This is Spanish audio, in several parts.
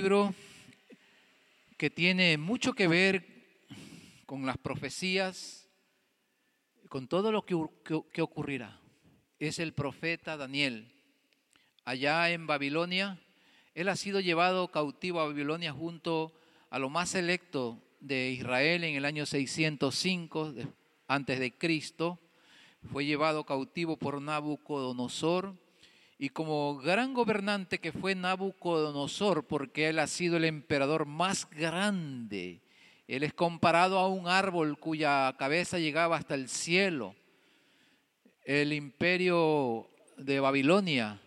libro que tiene mucho que ver con las profecías, con todo lo que, que, ocurrirá. Es el profeta Daniel. Allá en Babilonia, él ha sido llevado cautivo a Babilonia junto a lo más selecto de Israel en el año 605 antes de Cristo. Fue llevado cautivo por Nabucodonosor y como gran gobernante que fue Nabucodonosor, porque él ha sido el emperador más grande, él es comparado a un árbol cuya cabeza llegaba hasta el cielo. El imperio de Babilonia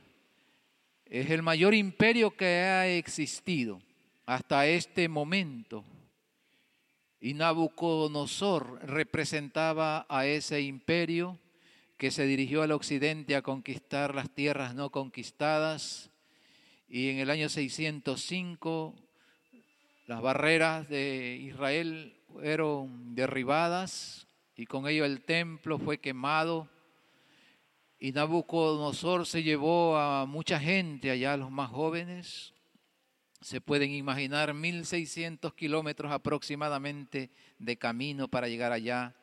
es el mayor imperio que ha existido hasta este momento. Y Nabucodonosor representaba a ese imperio que se dirigió al occidente a conquistar las tierras no conquistadas y en el año 605 las barreras de Israel fueron derribadas y con ello el templo fue quemado y Nabucodonosor se llevó a mucha gente allá, los más jóvenes. Se pueden imaginar 1600 kilómetros aproximadamente de camino para llegar allá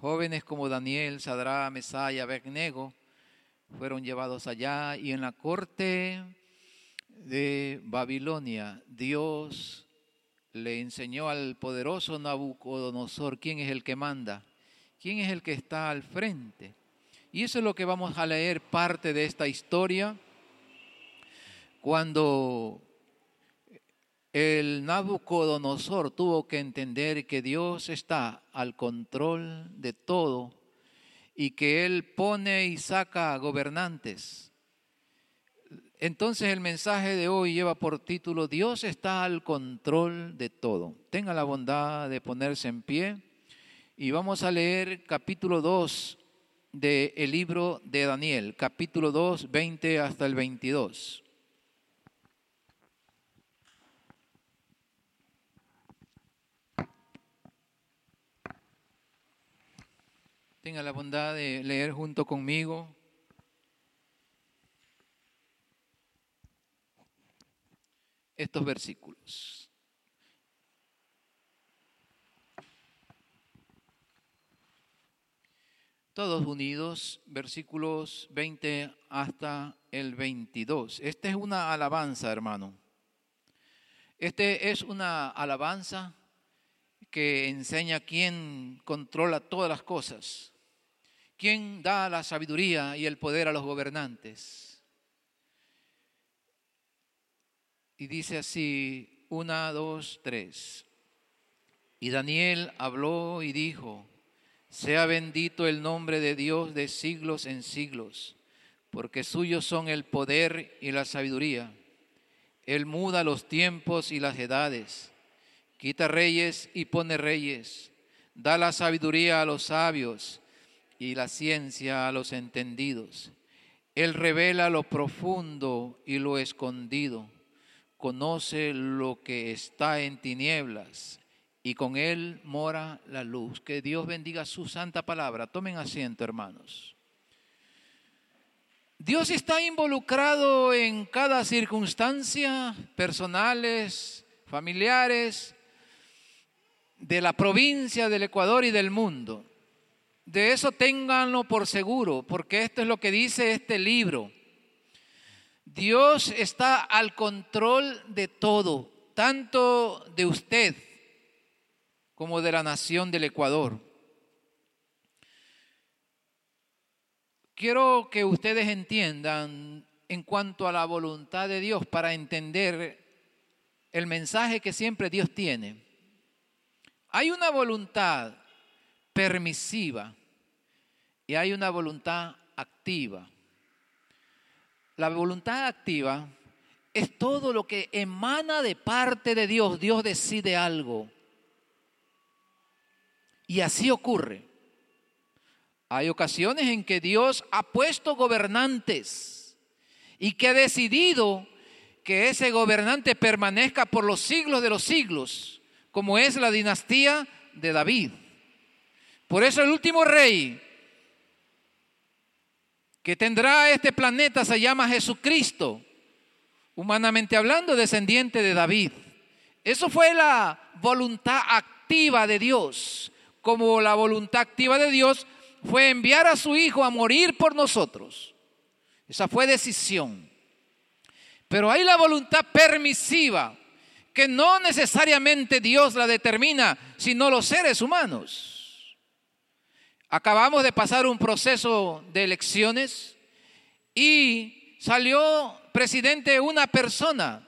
Jóvenes como Daniel, Sadra, Mesaya, Abednego fueron llevados allá y en la corte de Babilonia Dios le enseñó al poderoso Nabucodonosor quién es el que manda, quién es el que está al frente. Y eso es lo que vamos a leer parte de esta historia cuando el Nabucodonosor tuvo que entender que Dios está al control de todo y que Él pone y saca gobernantes. Entonces el mensaje de hoy lleva por título Dios está al control de todo. Tenga la bondad de ponerse en pie y vamos a leer capítulo 2 del libro de Daniel, capítulo 2, 20 hasta el 22. Tenga la bondad de leer junto conmigo. estos versículos. Todos unidos, versículos 20 hasta el 22. Esta es una alabanza, hermano. Este es una alabanza que enseña quién controla todas las cosas. ¿Quién da la sabiduría y el poder a los gobernantes? Y dice así, una, dos, tres. Y Daniel habló y dijo, sea bendito el nombre de Dios de siglos en siglos, porque suyos son el poder y la sabiduría. Él muda los tiempos y las edades, quita reyes y pone reyes, da la sabiduría a los sabios y la ciencia a los entendidos. Él revela lo profundo y lo escondido, conoce lo que está en tinieblas y con Él mora la luz. Que Dios bendiga su santa palabra. Tomen asiento, hermanos. Dios está involucrado en cada circunstancia, personales, familiares, de la provincia del Ecuador y del mundo. De eso ténganlo por seguro, porque esto es lo que dice este libro. Dios está al control de todo, tanto de usted como de la nación del Ecuador. Quiero que ustedes entiendan en cuanto a la voluntad de Dios para entender el mensaje que siempre Dios tiene. Hay una voluntad permisiva y hay una voluntad activa. La voluntad activa es todo lo que emana de parte de Dios. Dios decide algo. Y así ocurre. Hay ocasiones en que Dios ha puesto gobernantes y que ha decidido que ese gobernante permanezca por los siglos de los siglos, como es la dinastía de David. Por eso el último rey que tendrá este planeta se llama Jesucristo, humanamente hablando, descendiente de David. Eso fue la voluntad activa de Dios, como la voluntad activa de Dios fue enviar a su Hijo a morir por nosotros. Esa fue decisión. Pero hay la voluntad permisiva, que no necesariamente Dios la determina, sino los seres humanos. Acabamos de pasar un proceso de elecciones y salió presidente una persona.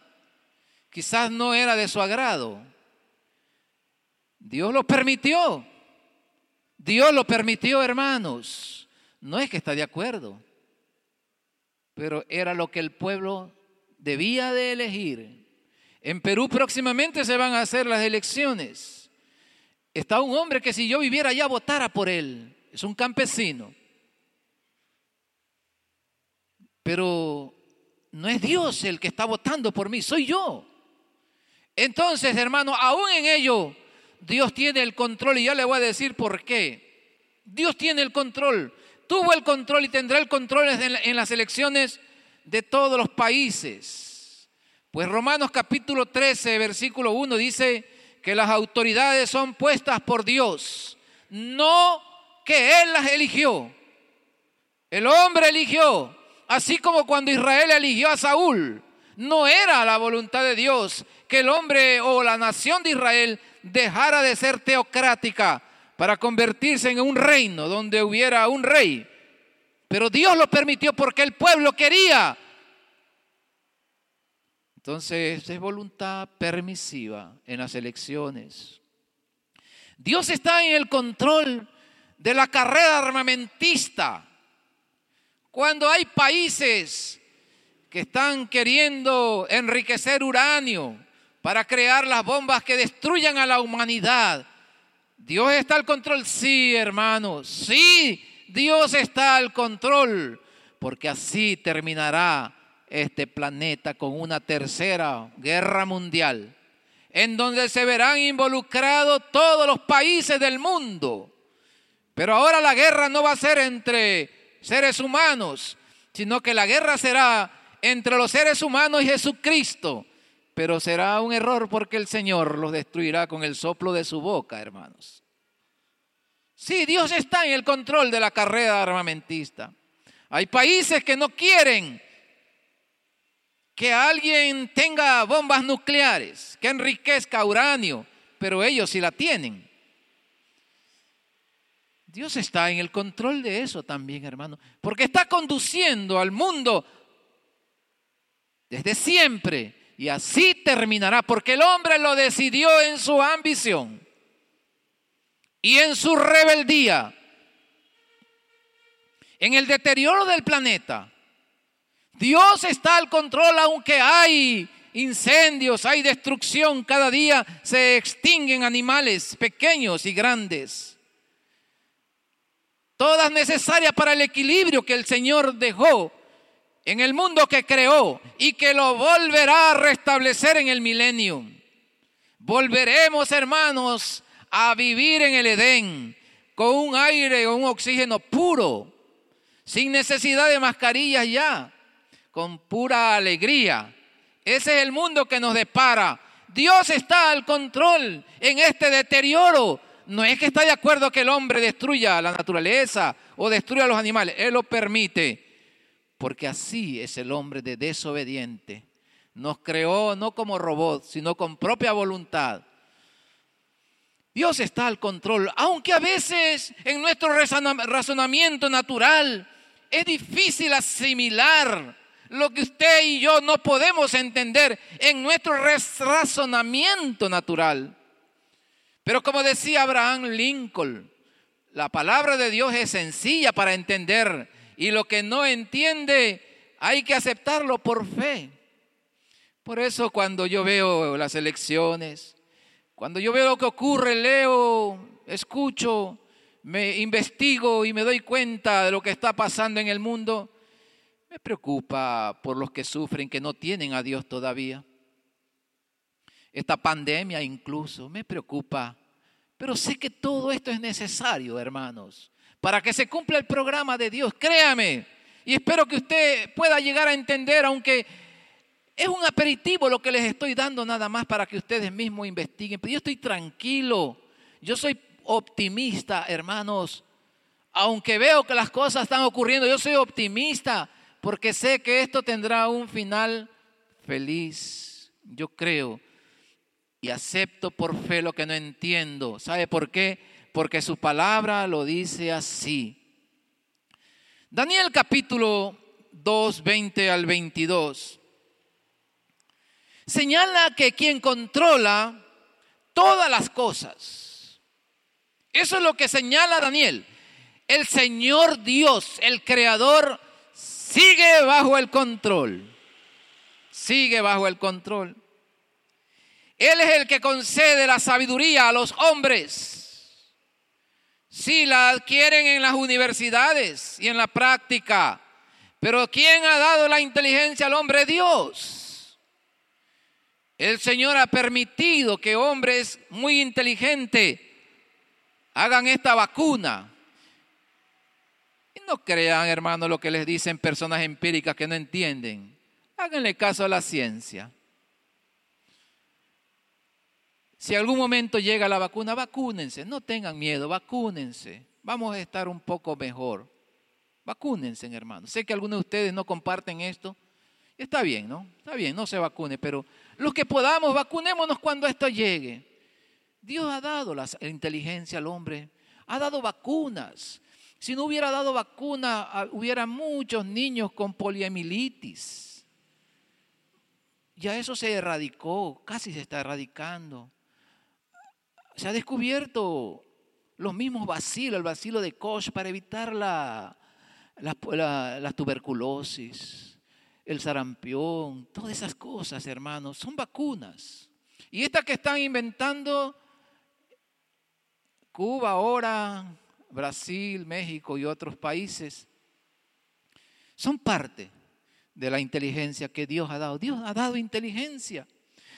Quizás no era de su agrado. Dios lo permitió. Dios lo permitió, hermanos. No es que está de acuerdo, pero era lo que el pueblo debía de elegir. En Perú próximamente se van a hacer las elecciones. Está un hombre que si yo viviera allá votara por él. Es un campesino. Pero no es Dios el que está votando por mí, soy yo. Entonces, hermano, aún en ello Dios tiene el control y ya le voy a decir por qué. Dios tiene el control, tuvo el control y tendrá el control en las elecciones de todos los países. Pues Romanos capítulo 13, versículo 1 dice que las autoridades son puestas por Dios, no que Él las eligió. El hombre eligió, así como cuando Israel eligió a Saúl. No era la voluntad de Dios que el hombre o la nación de Israel dejara de ser teocrática para convertirse en un reino donde hubiera un rey. Pero Dios lo permitió porque el pueblo quería. Entonces es voluntad permisiva en las elecciones. Dios está en el control de la carrera armamentista. Cuando hay países que están queriendo enriquecer uranio, para crear las bombas que destruyan a la humanidad. Dios está al control, sí, hermanos, sí, Dios está al control, porque así terminará este planeta con una tercera guerra mundial, en donde se verán involucrados todos los países del mundo. Pero ahora la guerra no va a ser entre seres humanos, sino que la guerra será entre los seres humanos y Jesucristo pero será un error porque el Señor los destruirá con el soplo de su boca, hermanos. Sí, Dios está en el control de la carrera armamentista. Hay países que no quieren que alguien tenga bombas nucleares, que enriquezca uranio, pero ellos sí la tienen. Dios está en el control de eso también, hermano, porque está conduciendo al mundo desde siempre y así terminará, porque el hombre lo decidió en su ambición y en su rebeldía, en el deterioro del planeta. Dios está al control aunque hay incendios, hay destrucción, cada día se extinguen animales pequeños y grandes. Todas necesarias para el equilibrio que el Señor dejó en el mundo que creó y que lo volverá a restablecer en el milenio. Volveremos, hermanos, a vivir en el Edén con un aire un oxígeno puro, sin necesidad de mascarillas ya, con pura alegría. Ese es el mundo que nos depara. Dios está al control en este deterioro. No es que está de acuerdo que el hombre destruya la naturaleza o destruya a los animales. Él lo permite porque así es el hombre de desobediente. Nos creó no como robots, sino con propia voluntad. Dios está al control, aunque a veces en nuestro razonamiento natural es difícil asimilar lo que usted y yo no podemos entender en nuestro razonamiento natural. Pero como decía Abraham Lincoln, la palabra de Dios es sencilla para entender y lo que no entiende hay que aceptarlo por fe. Por eso cuando yo veo las elecciones, cuando yo veo lo que ocurre, leo, escucho, me investigo y me doy cuenta de lo que está pasando en el mundo, me preocupa por los que sufren, que no tienen a Dios todavía. Esta pandemia incluso me preocupa, pero sé que todo esto es necesario, hermanos para que se cumpla el programa de Dios. Créame. Y espero que usted pueda llegar a entender, aunque Es un aperitivo lo que les estoy dando nada más para que ustedes mismos investiguen. Pero yo estoy tranquilo. Yo soy optimista, hermanos. Aunque veo que las cosas están ocurriendo, yo soy optimista porque sé que esto tendrá un final feliz. Yo creo y acepto por fe lo que no entiendo. ¿Sabe por qué? Porque su palabra lo dice así. Daniel capítulo 2, 20 al 22 señala que quien controla todas las cosas. Eso es lo que señala Daniel. El Señor Dios, el Creador, sigue bajo el control. Sigue bajo el control. Él es el que concede la sabiduría a los hombres. Si la adquieren en las universidades y en la práctica. Pero ¿quién ha dado la inteligencia al hombre? Dios. El Señor ha permitido que hombres muy inteligentes hagan esta vacuna. No crean, hermano, lo que les dicen personas empíricas que no entienden. Háganle caso a la ciencia. Si algún momento llega la vacuna, vacúnense. No tengan miedo, vacúnense. Vamos a estar un poco mejor. Vacúnense, hermano. Sé que algunos de ustedes no comparten esto. Está bien, ¿no? Está bien, no se vacune, pero los que podamos, vacunémonos cuando esto llegue. Dios ha dado la inteligencia al hombre, ha dado vacunas. Si no hubiera dado vacuna, hubiera muchos niños con poliomielitis. Ya eso se erradicó, casi se está erradicando. Se ha descubierto los mismos vacilos, el vacilo de Koch para evitar la, la tuberculosis el sarampión, todas esas cosas, hermanos, son vacunas. Y estas que están inventando Cuba ahora, Brasil, México y otros países, son parte de la inteligencia que Dios ha dado. Dios ha dado inteligencia.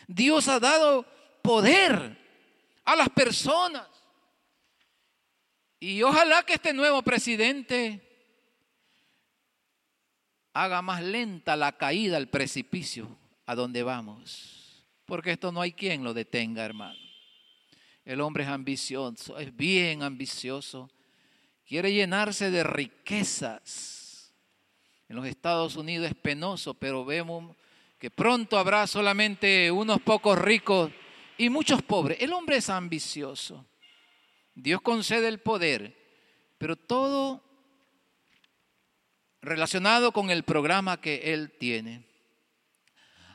Dios ha dado poder a las personas. Y ojalá que este nuevo presidente haga más lenta la caída al precipicio a donde vamos. Porque esto no hay quien lo detenga, hermano. El hombre es ambicioso, es bien ambicioso. Quiere llenarse de riquezas. En los Estados Unidos es penoso, pero vemos que pronto habrá solamente unos pocos ricos y muchos pobres. El hombre es ambicioso. Dios concede el poder, pero todo relacionado con el programa que él tiene.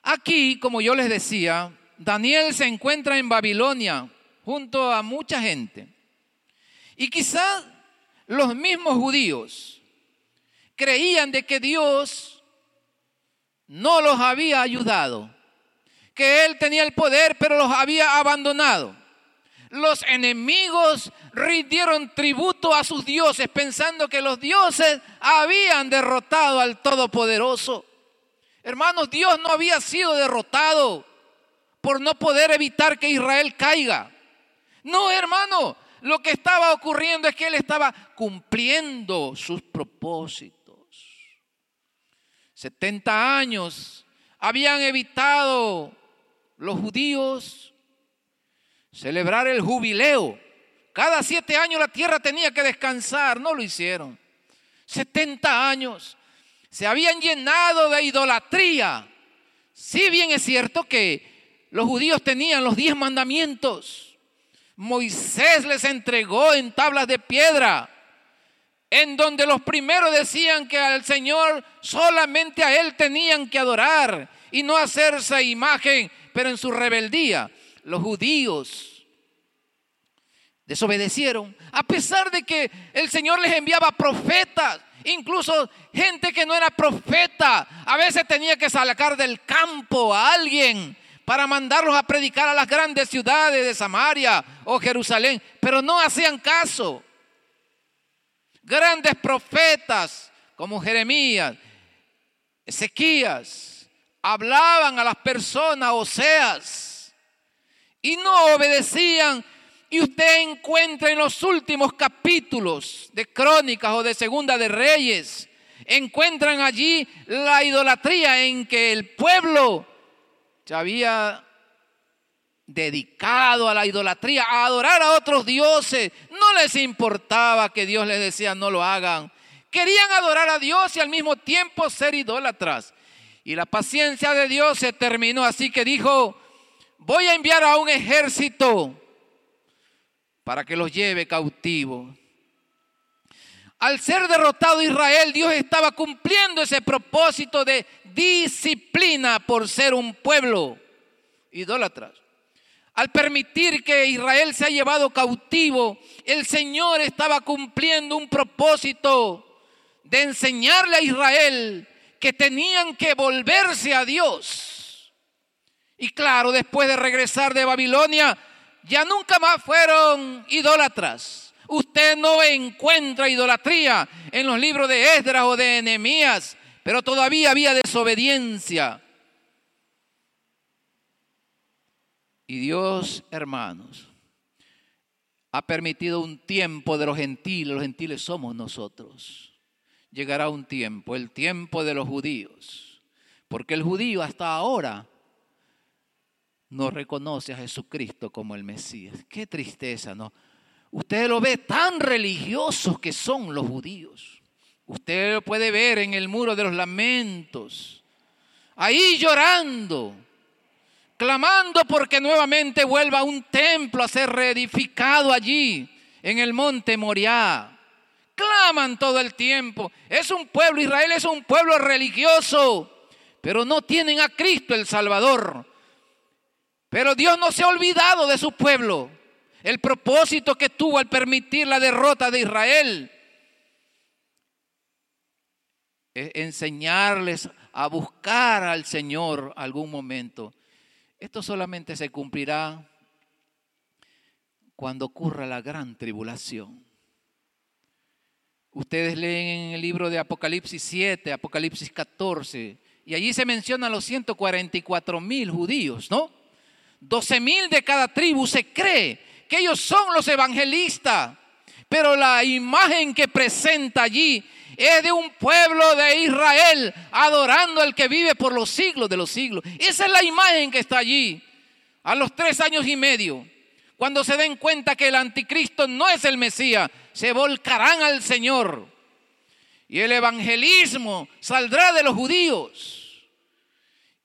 Aquí, como yo les decía, Daniel se encuentra en Babilonia junto a mucha gente. Y quizás los mismos judíos creían de que Dios no los había ayudado, que Él tenía el poder pero los había abandonado. Los enemigos rindieron tributo a sus dioses pensando que los dioses habían derrotado al Todopoderoso. Hermanos, Dios no había sido derrotado por no poder evitar que Israel caiga. No, hermano, lo que estaba ocurriendo es que Él estaba cumpliendo sus propósitos. 70 años habían evitado los judíos celebrar el jubileo. Cada siete años la tierra tenía que descansar, no lo hicieron. 70 años. Se habían llenado de idolatría. Si bien es cierto que los judíos tenían los diez mandamientos, Moisés les entregó en tablas de piedra, en donde los primeros decían que al Señor solamente a Él tenían que adorar y no hacerse imagen, pero en su rebeldía los judíos desobedecieron, a pesar de que el Señor les enviaba profetas, incluso gente que no era profeta, a veces tenía que sacar del campo a alguien para mandarlos a predicar a las grandes ciudades de Samaria o Jerusalén, pero no hacían caso. Grandes profetas como Jeremías, Ezequías, hablaban a las personas, Oseas, y no obedecían. Y usted encuentra en los últimos capítulos de Crónicas o de Segunda de Reyes, encuentran allí la idolatría en que el pueblo se había dedicado a la idolatría, a adorar a otros dioses. No les importaba que Dios les decía no lo hagan. Querían adorar a Dios y al mismo tiempo ser idólatras. Y la paciencia de Dios se terminó, así que dijo, voy a enviar a un ejército para que los lleve cautivos. Al ser derrotado Israel, Dios estaba cumpliendo ese propósito de disciplina por ser un pueblo idólatras. Al permitir que Israel se ha llevado cautivo, el Señor estaba cumpliendo un propósito de enseñarle a Israel que tenían que volverse a Dios. Y claro, después de regresar de Babilonia, ya nunca más fueron idólatras. Usted no encuentra idolatría en los libros de Esdras o de Nehemías, pero todavía había desobediencia. Y Dios, hermanos, ha permitido un tiempo de los gentiles, los gentiles somos nosotros llegará un tiempo, el tiempo de los judíos, porque el judío hasta ahora no reconoce a Jesucristo como el Mesías. Qué tristeza, ¿no? Usted lo ve tan religiosos que son los judíos. Usted lo puede ver en el muro de los lamentos, ahí llorando, clamando porque nuevamente vuelva un templo a ser reedificado allí en el monte Moriah claman todo el tiempo. Es un pueblo, Israel es un pueblo religioso, pero no tienen a Cristo el Salvador. Pero Dios no se ha olvidado de su pueblo. El propósito que tuvo al permitir la derrota de Israel es enseñarles a buscar al Señor algún momento. Esto solamente se cumplirá cuando ocurra la gran tribulación. Ustedes leen en el libro de Apocalipsis 7, Apocalipsis 14, y allí se mencionan los 144 mil judíos, ¿no? 12 mil de cada tribu se cree que ellos son los evangelistas, pero la imagen que presenta allí es de un pueblo de Israel adorando al que vive por los siglos de los siglos. Esa es la imagen que está allí, a los tres años y medio. Cuando se den cuenta que el anticristo no es el Mesías, se volcarán al Señor. Y el evangelismo saldrá de los judíos.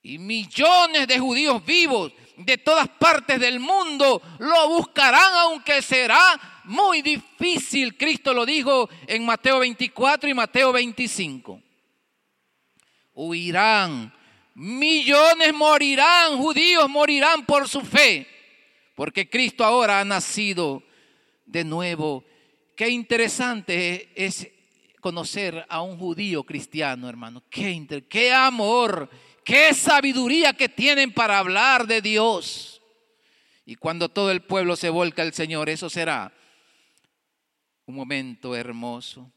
Y millones de judíos vivos de todas partes del mundo lo buscarán, aunque será muy difícil. Cristo lo dijo en Mateo 24 y Mateo 25. Huirán, millones morirán, judíos morirán por su fe porque Cristo ahora ha nacido de nuevo. Qué interesante es conocer a un judío cristiano, hermano. Qué, qué amor, qué sabiduría que tienen para hablar de Dios. Y cuando todo el pueblo se volca al Señor, eso será un momento hermoso.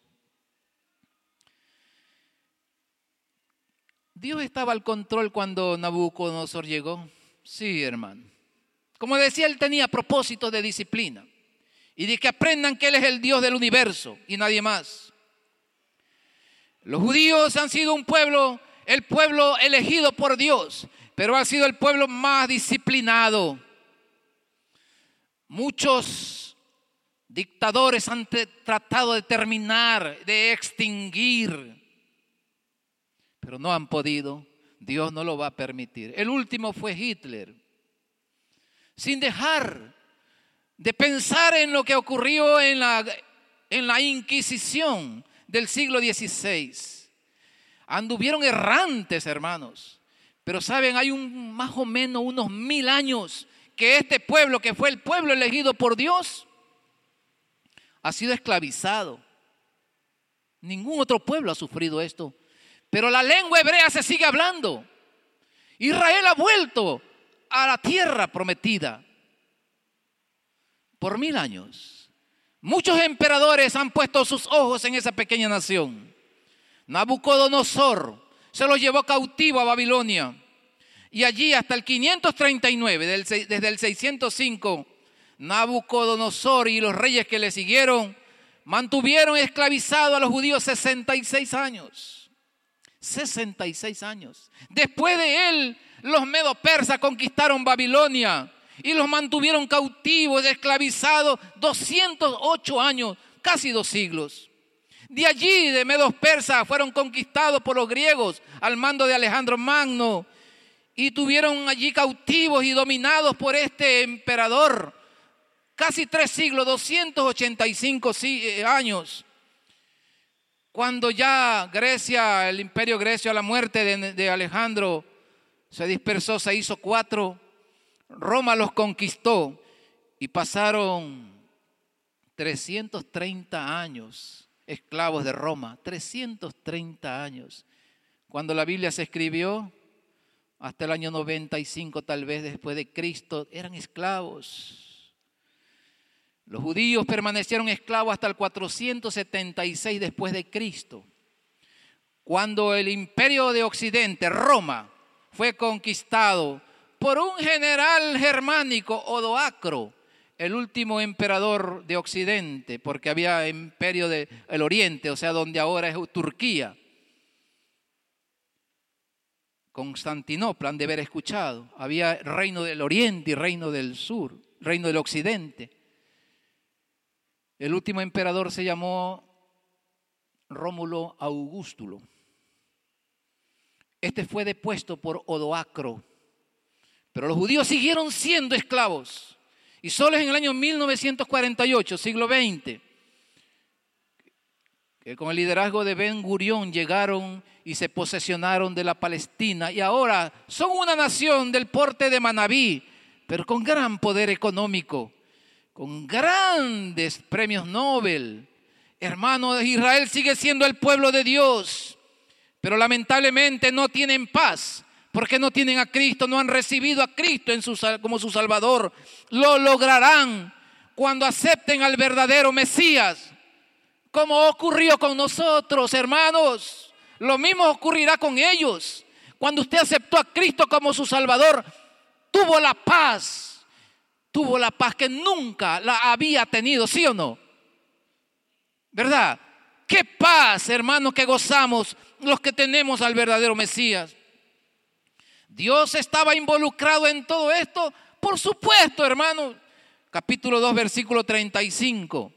Dios estaba al control cuando Nabucodonosor llegó. Sí, hermano. Como decía, él tenía propósitos de disciplina y de que aprendan que Él es el Dios del universo y nadie más. Los judíos han sido un pueblo, el pueblo elegido por Dios, pero ha sido el pueblo más disciplinado. Muchos dictadores han tratado de terminar, de extinguir, pero no han podido. Dios no lo va a permitir. El último fue Hitler sin dejar de pensar en lo que ocurrió en la, en la Inquisición del siglo XVI. Anduvieron errantes, hermanos. Pero saben, hay un más o menos unos mil años que este pueblo, que fue el pueblo elegido por Dios, ha sido esclavizado. Ningún otro pueblo ha sufrido esto. Pero la lengua hebrea se sigue hablando. Israel ha vuelto a la tierra prometida por mil años. Muchos emperadores han puesto sus ojos en esa pequeña nación. Nabucodonosor se los llevó cautivo a Babilonia. Y allí hasta el 539, desde el 605, Nabucodonosor y los reyes que le siguieron mantuvieron esclavizados a los judíos 66 años. 66 años. Después de él, los medo persas conquistaron Babilonia y los mantuvieron cautivos, esclavizados 208 años, casi dos siglos. De allí, de medos persas, fueron conquistados por los griegos al mando de Alejandro Magno y tuvieron allí cautivos y dominados por este emperador. Casi tres siglos, 285 eh, años. Cuando ya Grecia, el imperio grecio a la muerte de, de Alejandro se dispersó, se hizo cuatro, Roma los conquistó y pasaron 330 años esclavos de Roma, 330 años. Cuando la Biblia se escribió, hasta el año 95 tal vez después de Cristo, eran esclavos. Los judíos permanecieron esclavos hasta el 476 después de Cristo. Cuando el imperio de Occidente, Roma, fue conquistado por un general germánico, Odoacro, el último emperador de Occidente, porque había imperio del Oriente, o sea, donde ahora es Turquía. Constantinopla han de haber escuchado. Había reino del oriente y reino del sur, reino del occidente. El último emperador se llamó Rómulo Augustulo. Este fue depuesto por Odoacro. Pero los judíos siguieron siendo esclavos. Y solo en el año 1948, siglo XX, que con el liderazgo de Ben Gurión llegaron y se posesionaron de la Palestina y ahora son una nación del porte de Manabí, pero con gran poder económico, con grandes premios Nobel. Hermanos, Israel sigue siendo el pueblo de Dios, pero lamentablemente no tienen paz porque no tienen a Cristo, no han recibido a Cristo como su Salvador. Lo lograrán cuando acepten al verdadero Mesías como ocurrió con nosotros, hermanos. Lo mismo ocurrirá con ellos. Cuando usted aceptó a Cristo como su Salvador, tuvo la paz, tuvo la paz que nunca la había tenido, ¿sí o no? ¿Verdad? Qué paz, hermanos, que gozamos los que tenemos al verdadero Mesías. Dios estaba involucrado en todo esto, por supuesto, hermanos. Capítulo 2, versículo 35.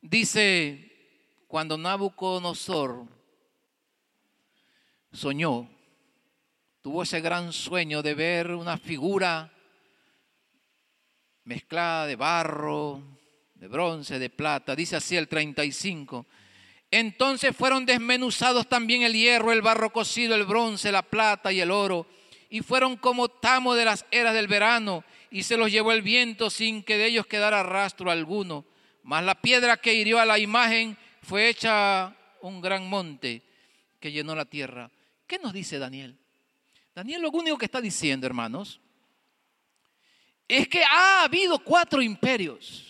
Dice, cuando Nabucodonosor soñó, tuvo ese gran sueño de ver una figura mezclada de barro, de bronce, de plata, dice así el 35. Entonces fueron desmenuzados también el hierro, el barro cocido, el bronce, la plata y el oro, y fueron como tamo de las eras del verano, y se los llevó el viento sin que de ellos quedara rastro alguno. Mas la piedra que hirió a la imagen fue hecha un gran monte que llenó la tierra. ¿Qué nos dice Daniel? Daniel lo único que está diciendo, hermanos, es que ha habido cuatro imperios.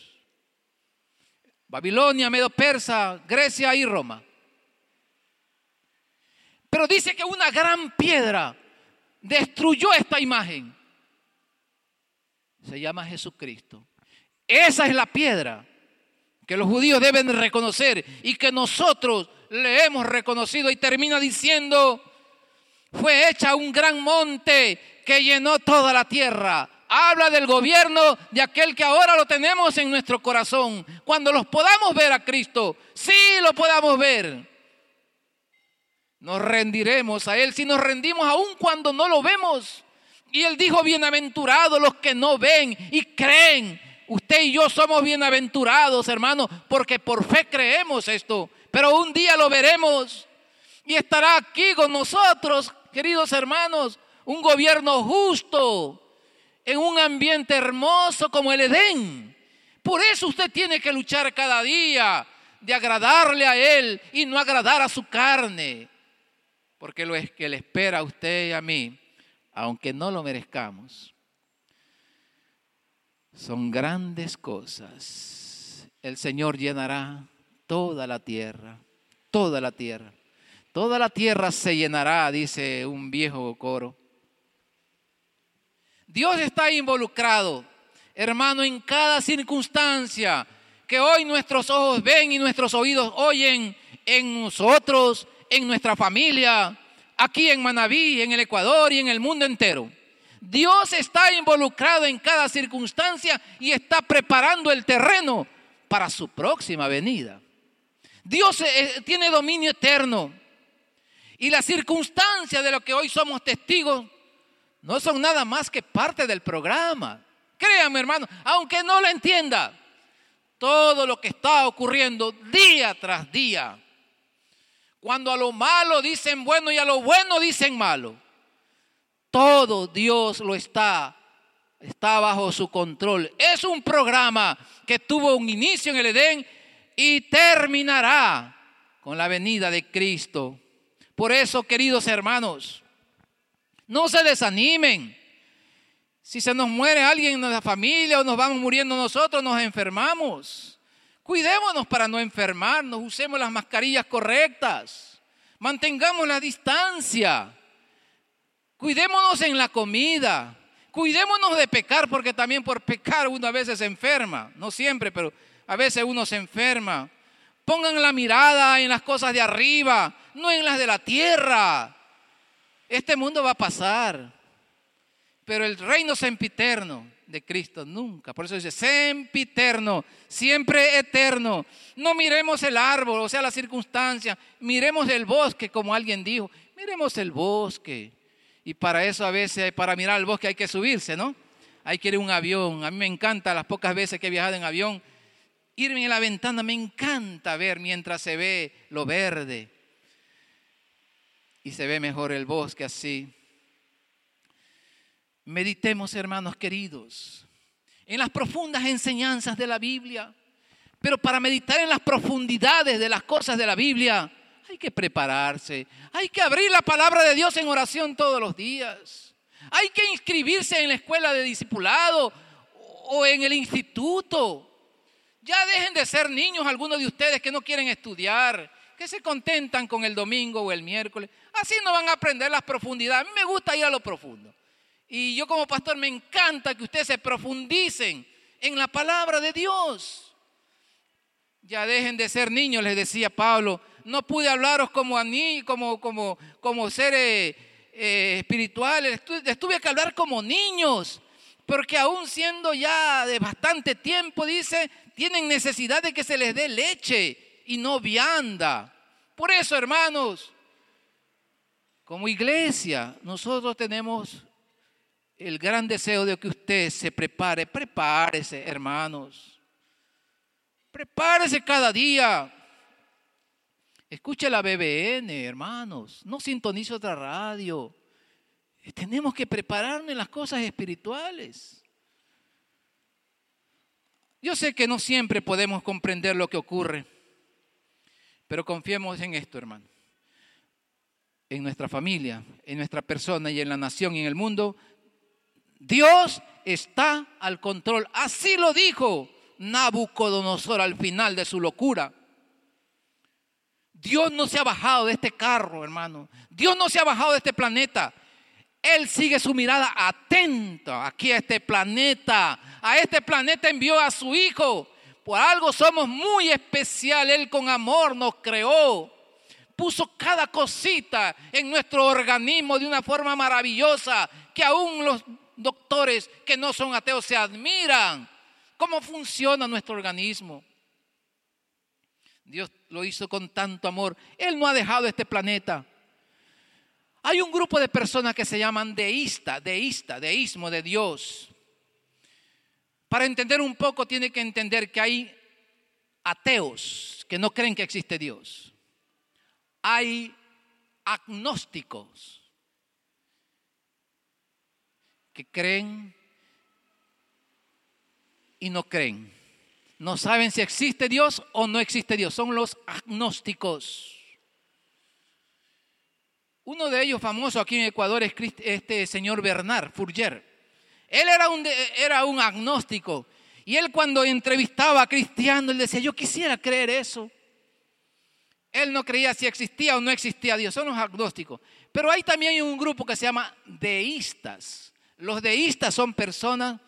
Babilonia, Medo Persa, Grecia y Roma. Pero dice que una gran piedra destruyó esta imagen. Se llama Jesucristo. Esa es la piedra que los judíos deben reconocer y que nosotros le hemos reconocido y termina diciendo, fue hecha un gran monte que llenó toda la tierra. Habla del gobierno de aquel que ahora lo tenemos en nuestro corazón. Cuando los podamos ver a Cristo, sí lo podamos ver. Nos rendiremos a Él si nos rendimos aun cuando no lo vemos. Y Él dijo, bienaventurados los que no ven y creen Usted y yo somos bienaventurados, hermanos, porque por fe creemos esto. Pero un día lo veremos y estará aquí con nosotros, queridos hermanos, un gobierno justo, en un ambiente hermoso como el Edén. Por eso usted tiene que luchar cada día de agradarle a Él y no agradar a su carne. Porque lo es que le espera a usted y a mí, aunque no lo merezcamos. Son grandes cosas. El Señor llenará toda la tierra, toda la tierra. Toda la tierra se llenará, dice un viejo coro. Dios está involucrado, hermano, en cada circunstancia que hoy nuestros ojos ven y nuestros oídos oyen en nosotros, en nuestra familia, aquí en Manabí, en el Ecuador y en el mundo entero. Dios está involucrado en cada circunstancia y está preparando el terreno para su próxima venida. Dios eh, tiene dominio eterno. Y las circunstancias de lo que hoy somos testigos no son nada más que parte del programa. Créame, hermano, aunque no lo entienda, todo lo que está ocurriendo día tras día. Cuando a lo malo dicen bueno y a lo bueno dicen malo. Todo Dios lo está, está bajo su control. Es un programa que tuvo un inicio en el Edén y terminará con la venida de Cristo. Por eso, queridos hermanos, no se desanimen. Si se nos muere alguien en la familia o nos vamos muriendo nosotros, nos enfermamos. Cuidémonos para no enfermarnos, usemos las mascarillas correctas, mantengamos la distancia, cuidémonos en la comida, cuidémonos de pecar, porque también por pecar uno a veces se enferma, no siempre, pero a veces uno se enferma. Pongan la mirada en las cosas de arriba, no en las de la tierra. Este mundo va a pasar. Pero el reino sempiterno de Cristo nunca. Por eso dice sempiterno, siempre eterno. No miremos el árbol, o sea, la circunstancia. Miremos el bosque, como alguien dijo. Miremos el bosque. Y para eso a veces, para mirar el bosque hay que subirse, ¿no? Hay que ir en un avión. A mí me encanta las pocas veces que he viajado en avión. Irme en la ventana me encanta ver mientras se ve lo verde. Y se ve mejor el bosque así. Meditemos, hermanos queridos, en las profundas enseñanzas de la Biblia. Pero para meditar en las profundidades de las cosas de la Biblia, hay que prepararse. Hay que abrir la palabra de Dios en oración todos los días. Hay que inscribirse en la escuela de discipulado o en el instituto. Ya dejen de ser niños algunos de ustedes que no quieren estudiar, que se contentan con el domingo o el miércoles. Así no van a aprender las profundidades. A mí me gusta ir a lo profundo. Y yo como pastor me encanta que ustedes se profundicen en la palabra de Dios. Ya dejen de ser niños, les decía Pablo. No pude hablaros como a mí, como, como, como seres eh, espirituales. Les tuve que hablar como niños. Porque aún siendo ya de bastante tiempo, dice, tienen necesidad de que se les dé leche y no vianda. Por eso, hermanos, como iglesia, nosotros tenemos el gran deseo de que usted se prepare. Prepárese, hermanos. Prepárese cada día. Escuche la BBN, hermanos. No sintonice otra radio. Tenemos que prepararnos en las cosas espirituales. Yo sé que no siempre podemos comprender lo que ocurre, pero confiemos en esto, hermano. En nuestra familia, en nuestra persona y en la nación y en el mundo Dios está al control. Así lo dijo Nabucodonosor al final de su locura. Dios no se ha bajado de este carro, hermano. Dios no se ha bajado de este planeta. Él sigue su mirada atenta aquí a este planeta. A este planeta envió a su Hijo. Por algo somos muy especial. Él con amor nos creó. Puso cada cosita en nuestro organismo de una forma maravillosa que aún los doctores que no son ateos se admiran cómo funciona nuestro organismo. Dios lo hizo con tanto amor. Él no ha dejado este planeta. Hay un grupo de personas que se llaman deísta, deísta, deísmo de Dios. Para entender un poco tiene que entender que hay ateos que no creen que existe Dios. Hay agnósticos que creen y no creen. No saben si existe Dios o no existe Dios. Son los agnósticos. Uno de ellos famoso aquí en Ecuador es este señor Bernard Fourger. Él era un, era un agnóstico. Y él cuando entrevistaba a cristianos, él decía, yo quisiera creer eso. Él no creía si existía o no existía Dios. Son los agnósticos. Pero hay también un grupo que se llama deístas. Los deístas son personas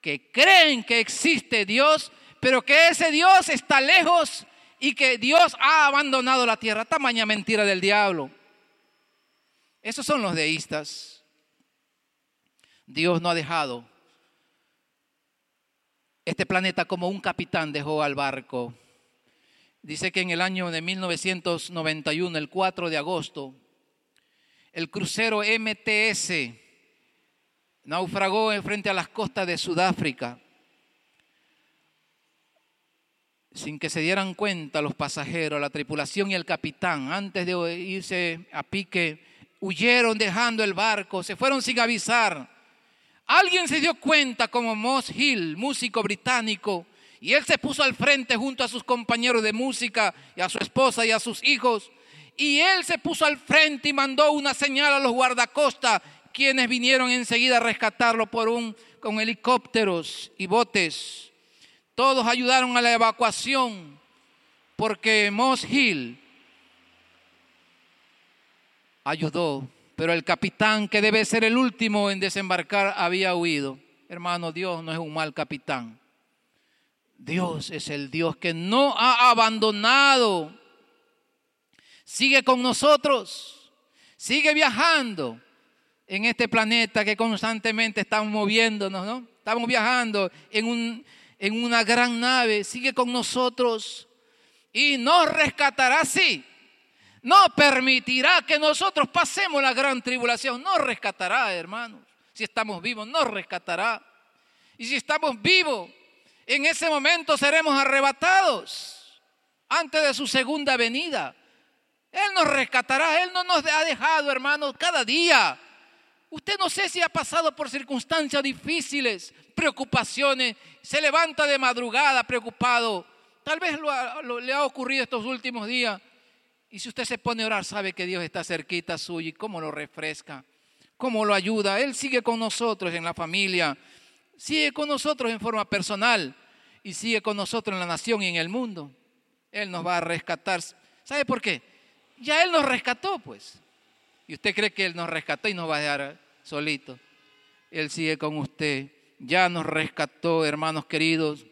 que creen que existe Dios, pero que ese Dios está lejos y que Dios ha abandonado la tierra. Tamaña mentira del diablo. Esos son los deístas. Dios no ha dejado este planeta como un capitán dejó al barco. Dice que en el año de 1991, el 4 de agosto, el crucero MTS naufragó frente a las costas de Sudáfrica sin que se dieran cuenta los pasajeros, la tripulación y el capitán, antes de irse a pique, huyeron dejando el barco, se fueron sin avisar. Alguien se dio cuenta como Moss Hill, músico británico, y él se puso al frente junto a sus compañeros de música y a su esposa y a sus hijos. Y él se puso al frente y mandó una señal a los guardacostas, quienes vinieron enseguida a rescatarlo por un, con helicópteros y botes. Todos ayudaron a la evacuación porque Moss Hill ayudó, pero el capitán, que debe ser el último en desembarcar, había huido. Hermano, Dios no es un mal capitán. Dios es el Dios que no ha abandonado. Sigue con nosotros, sigue viajando en este planeta que constantemente estamos moviéndonos, ¿no? Estamos viajando en un, en una gran nave, sigue con nosotros y nos rescatará, sí. No permitirá que nosotros pasemos la gran tribulación, nos rescatará, hermanos. Si estamos vivos, nos rescatará. Y si estamos vivos, en ese momento seremos arrebatados antes de su segunda venida. Él nos rescatará, Él no nos ha dejado, hermanos, cada día. Usted no sé si ha pasado por circunstancias difíciles, preocupaciones, se levanta de madrugada preocupado. Tal vez le ha ocurrido estos últimos días. Y si usted se pone a orar, sabe que Dios está cerquita suyo y cómo lo refresca, cómo lo ayuda. Él sigue con nosotros en la familia, sigue con nosotros en forma personal y sigue con nosotros en la nación y en el mundo. Él nos va a rescatar. ¿Sabe por qué? Ya Él nos rescató, pues. Y usted cree que Él nos rescató y nos va a dejar solito. Él sigue con usted. Ya nos rescató, hermanos queridos.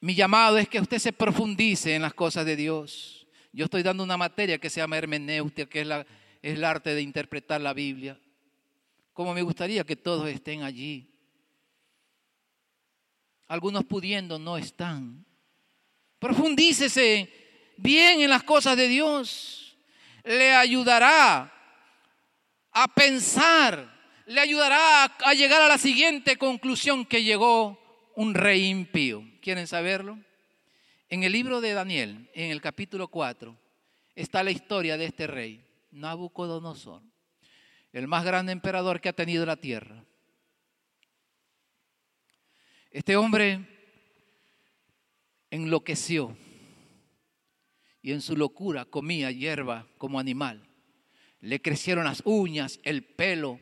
Mi llamado es que usted se profundice en las cosas de Dios. Yo estoy dando una materia que se llama hermenéutica, que es, la, es el arte de interpretar la Biblia. Como me gustaría que todos estén allí. Algunos pudiendo no están. Profundícese bien en las cosas de Dios. Le ayudará a pensar, le ayudará a, llegar a la siguiente conclusión que llegó un rey impío. ¿Quieren saberlo? En el libro de Daniel, en el capítulo 4, está la historia de este rey, Nabucodonosor, el más grande emperador que ha tenido la tierra. Este hombre enloqueció y en su locura comía hierba como animal le crecieron las uñas, el pelo,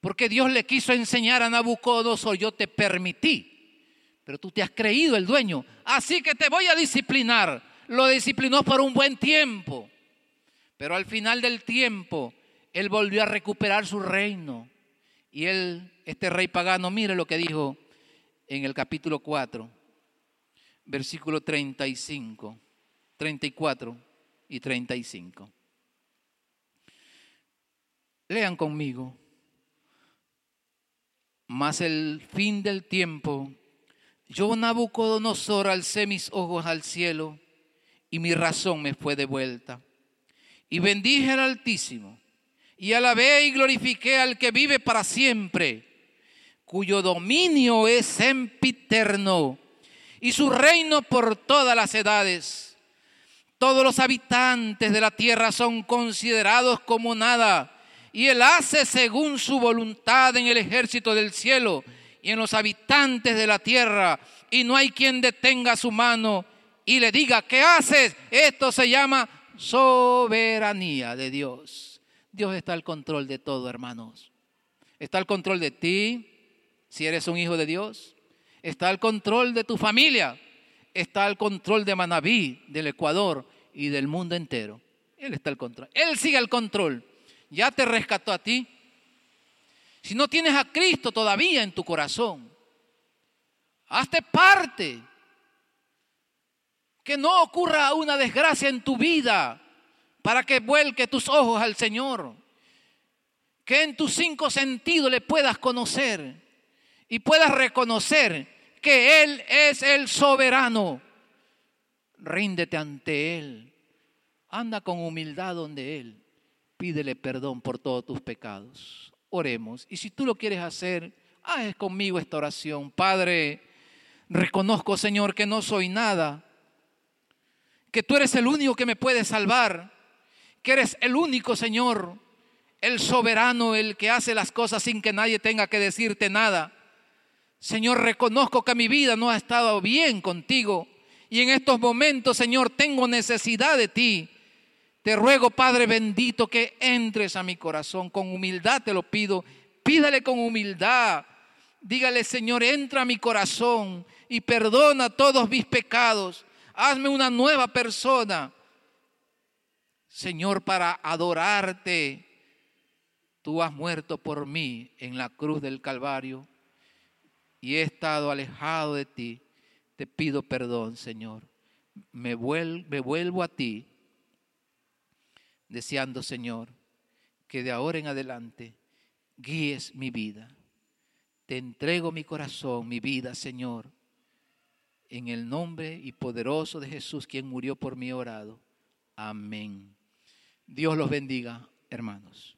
porque Dios le quiso enseñar a Nabucodonosor, yo te permití, pero tú te has creído el dueño, así que te voy a disciplinar. Lo disciplinó por un buen tiempo, pero al final del tiempo, él volvió a recuperar su reino. Y él, este rey pagano, mire lo que dijo en el capítulo 4, versículo 35, 34 y 35. Lean conmigo. Mas el fin del tiempo, yo Nabucodonosor alcé mis ojos al cielo y mi razón me fue devuelta. Y bendije al Altísimo y alabé y glorifiqué al que vive para siempre, cuyo dominio es sempiterno y su reino por todas las edades. Todos los habitantes de la tierra son considerados como nada y Él hace según su voluntad en el ejército del cielo y en los habitantes de la tierra. Y no hay quien detenga su mano y le diga, ¿qué haces? Esto se llama soberanía de Dios. Dios está al control de todo, hermanos. Está al control de ti, si eres un hijo de Dios. Está al control de tu familia. Está al control de Manabí, del Ecuador y del mundo entero. Él está al control. Él sigue al control ya te rescató a ti. Si no tienes a Cristo todavía en tu corazón, hazte parte. Que no ocurra una desgracia en tu vida para que vuelque tus ojos al Señor. Que en tus cinco sentidos le puedas conocer y puedas reconocer que Él es el soberano. Ríndete ante Él. Anda con humildad donde Él. Pídele perdón por todos tus pecados. Oremos. Y si tú lo quieres hacer, haz conmigo esta oración. Padre, reconozco, Señor, que no soy nada. Que tú eres el único que me puede salvar. Que eres el único, Señor, el soberano, el que hace las cosas sin que nadie tenga que decirte nada. Señor, reconozco que mi vida no ha estado bien contigo. Y en estos momentos, Señor, tengo necesidad de ti. Te ruego, Padre bendito, que entres a mi corazón. Con humildad te lo pido. Pídale con humildad. Dígale, Señor, entra a mi corazón y perdona todos mis pecados. Hazme una nueva persona. Señor, para adorarte. Tú has muerto por mí en la cruz del Calvario y he estado alejado de ti. Te pido perdón, Señor. Me, me vuelvo a ti deseando, Señor, que de ahora en adelante guíes mi vida. Te entrego mi corazón, mi vida, Señor, en el nombre y poderoso de Jesús, quien murió por mí orado. Amén. Dios los bendiga, hermanos.